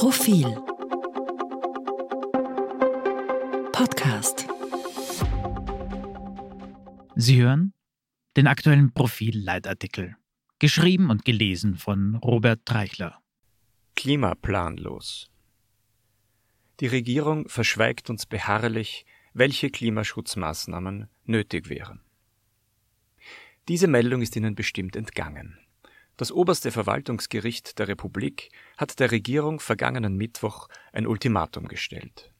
Profil Podcast Sie hören den aktuellen Profil-Leitartikel, geschrieben und gelesen von Robert Treichler. Klimaplanlos. Die Regierung verschweigt uns beharrlich, welche Klimaschutzmaßnahmen nötig wären. Diese Meldung ist Ihnen bestimmt entgangen. Das oberste Verwaltungsgericht der Republik hat der Regierung vergangenen Mittwoch ein Ultimatum gestellt.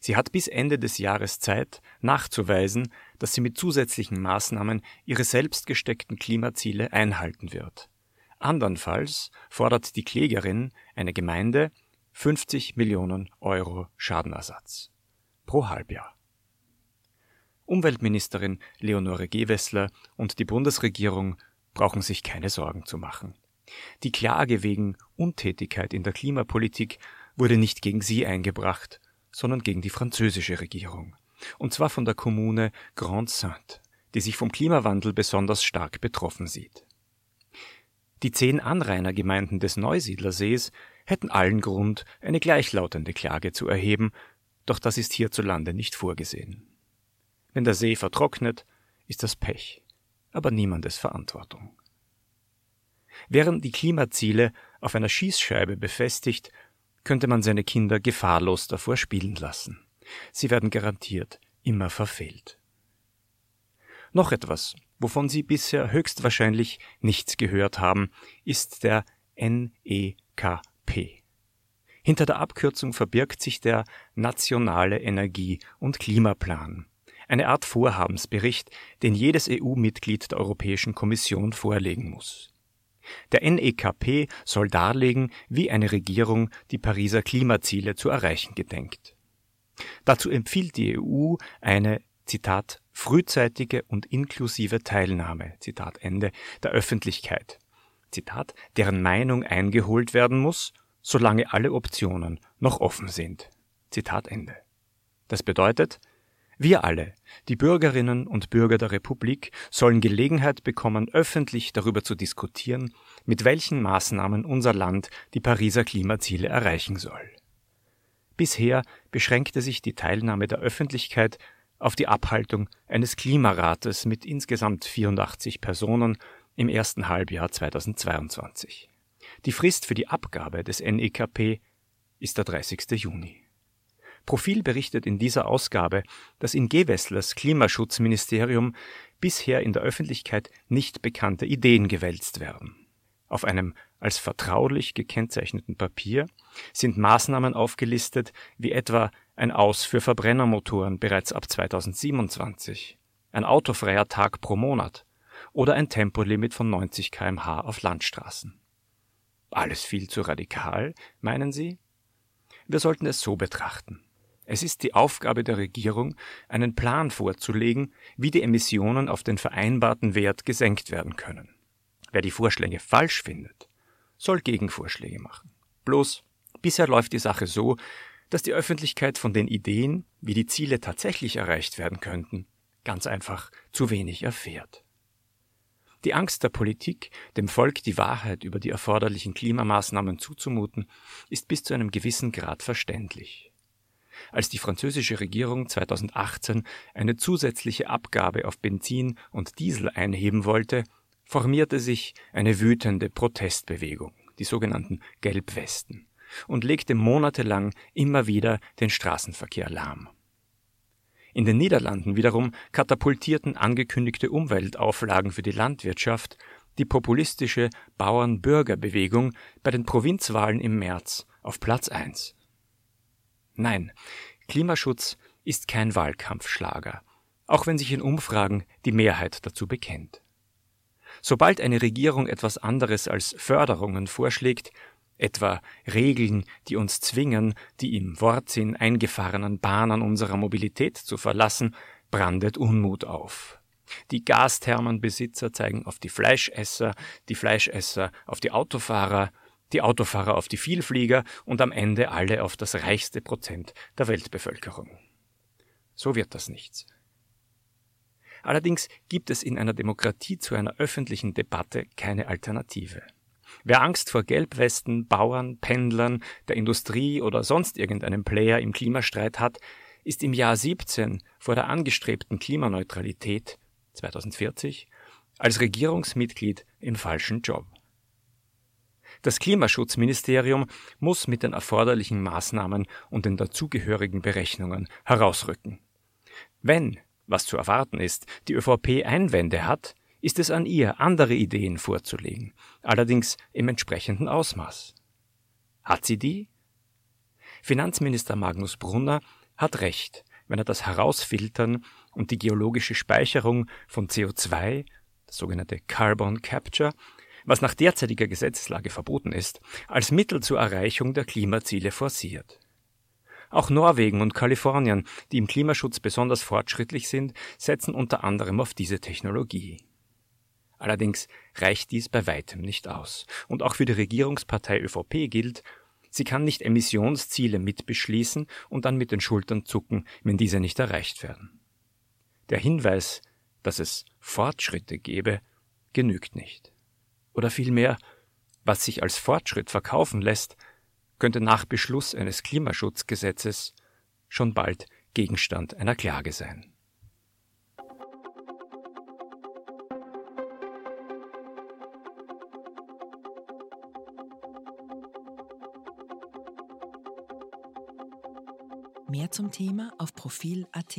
Sie hat bis Ende des Jahres Zeit, nachzuweisen, dass sie mit zusätzlichen Maßnahmen ihre selbst gesteckten Klimaziele einhalten wird. Andernfalls fordert die Klägerin, eine Gemeinde, 50 Millionen Euro Schadenersatz pro Halbjahr. Umweltministerin Leonore Gewessler und die Bundesregierung brauchen sich keine Sorgen zu machen. Die Klage wegen Untätigkeit in der Klimapolitik wurde nicht gegen sie eingebracht, sondern gegen die französische Regierung. Und zwar von der Kommune Grande-Sainte, die sich vom Klimawandel besonders stark betroffen sieht. Die zehn Anrainergemeinden des Neusiedlersees hätten allen Grund, eine gleichlautende Klage zu erheben, doch das ist hierzulande nicht vorgesehen. Wenn der See vertrocknet, ist das Pech, aber niemandes Verantwortung. Wären die Klimaziele auf einer Schießscheibe befestigt, könnte man seine Kinder gefahrlos davor spielen lassen. Sie werden garantiert immer verfehlt. Noch etwas, wovon Sie bisher höchstwahrscheinlich nichts gehört haben, ist der NEKP. Hinter der Abkürzung verbirgt sich der Nationale Energie- und Klimaplan, eine Art Vorhabensbericht, den jedes EU-Mitglied der Europäischen Kommission vorlegen muss. Der NEKP soll darlegen, wie eine Regierung die Pariser Klimaziele zu erreichen gedenkt. Dazu empfiehlt die EU eine Zitat frühzeitige und inklusive Teilnahme Zitat Ende der Öffentlichkeit Zitat deren Meinung eingeholt werden muss, solange alle Optionen noch offen sind. Zitat Ende. Das bedeutet, wir alle, die Bürgerinnen und Bürger der Republik, sollen Gelegenheit bekommen, öffentlich darüber zu diskutieren, mit welchen Maßnahmen unser Land die Pariser Klimaziele erreichen soll. Bisher beschränkte sich die Teilnahme der Öffentlichkeit auf die Abhaltung eines Klimarates mit insgesamt 84 Personen im ersten Halbjahr 2022. Die Frist für die Abgabe des NEKP ist der 30. Juni. Profil berichtet in dieser Ausgabe, dass in Gewesslers Klimaschutzministerium bisher in der Öffentlichkeit nicht bekannte Ideen gewälzt werden. Auf einem als vertraulich gekennzeichneten Papier sind Maßnahmen aufgelistet, wie etwa ein Aus für Verbrennermotoren bereits ab 2027, ein autofreier Tag pro Monat oder ein Tempolimit von 90 kmh auf Landstraßen. Alles viel zu radikal, meinen Sie? Wir sollten es so betrachten. Es ist die Aufgabe der Regierung, einen Plan vorzulegen, wie die Emissionen auf den vereinbarten Wert gesenkt werden können. Wer die Vorschläge falsch findet, soll Gegenvorschläge machen. Bloß, bisher läuft die Sache so, dass die Öffentlichkeit von den Ideen, wie die Ziele tatsächlich erreicht werden könnten, ganz einfach zu wenig erfährt. Die Angst der Politik, dem Volk die Wahrheit über die erforderlichen Klimamaßnahmen zuzumuten, ist bis zu einem gewissen Grad verständlich als die französische Regierung 2018 eine zusätzliche Abgabe auf Benzin und Diesel einheben wollte, formierte sich eine wütende Protestbewegung, die sogenannten Gelbwesten, und legte monatelang immer wieder den Straßenverkehr lahm. In den Niederlanden wiederum katapultierten angekündigte Umweltauflagen für die Landwirtschaft die populistische Bauern-Bürger-Bewegung bei den Provinzwahlen im März auf Platz 1 Nein, Klimaschutz ist kein Wahlkampfschlager, auch wenn sich in Umfragen die Mehrheit dazu bekennt. Sobald eine Regierung etwas anderes als Förderungen vorschlägt, etwa Regeln, die uns zwingen, die im Wortsinn eingefahrenen Bahnen unserer Mobilität zu verlassen, brandet Unmut auf. Die Gasthermenbesitzer zeigen auf die Fleischesser, die Fleischesser auf die Autofahrer, die Autofahrer auf die Vielflieger und am Ende alle auf das reichste Prozent der Weltbevölkerung. So wird das nichts. Allerdings gibt es in einer Demokratie zu einer öffentlichen Debatte keine Alternative. Wer Angst vor Gelbwesten, Bauern, Pendlern, der Industrie oder sonst irgendeinem Player im Klimastreit hat, ist im Jahr 17 vor der angestrebten Klimaneutralität 2040 als Regierungsmitglied im falschen Job. Das Klimaschutzministerium muss mit den erforderlichen Maßnahmen und den dazugehörigen Berechnungen herausrücken. Wenn, was zu erwarten ist, die ÖVP Einwände hat, ist es an ihr, andere Ideen vorzulegen, allerdings im entsprechenden Ausmaß. Hat sie die? Finanzminister Magnus Brunner hat recht, wenn er das Herausfiltern und die geologische Speicherung von CO2, das sogenannte Carbon Capture, was nach derzeitiger Gesetzeslage verboten ist, als Mittel zur Erreichung der Klimaziele forciert. Auch Norwegen und Kalifornien, die im Klimaschutz besonders fortschrittlich sind, setzen unter anderem auf diese Technologie. Allerdings reicht dies bei weitem nicht aus. Und auch für die Regierungspartei ÖVP gilt, sie kann nicht Emissionsziele mitbeschließen und dann mit den Schultern zucken, wenn diese nicht erreicht werden. Der Hinweis, dass es Fortschritte gebe, genügt nicht. Oder vielmehr, was sich als Fortschritt verkaufen lässt, könnte nach Beschluss eines Klimaschutzgesetzes schon bald Gegenstand einer Klage sein. Mehr zum Thema auf Profil.at.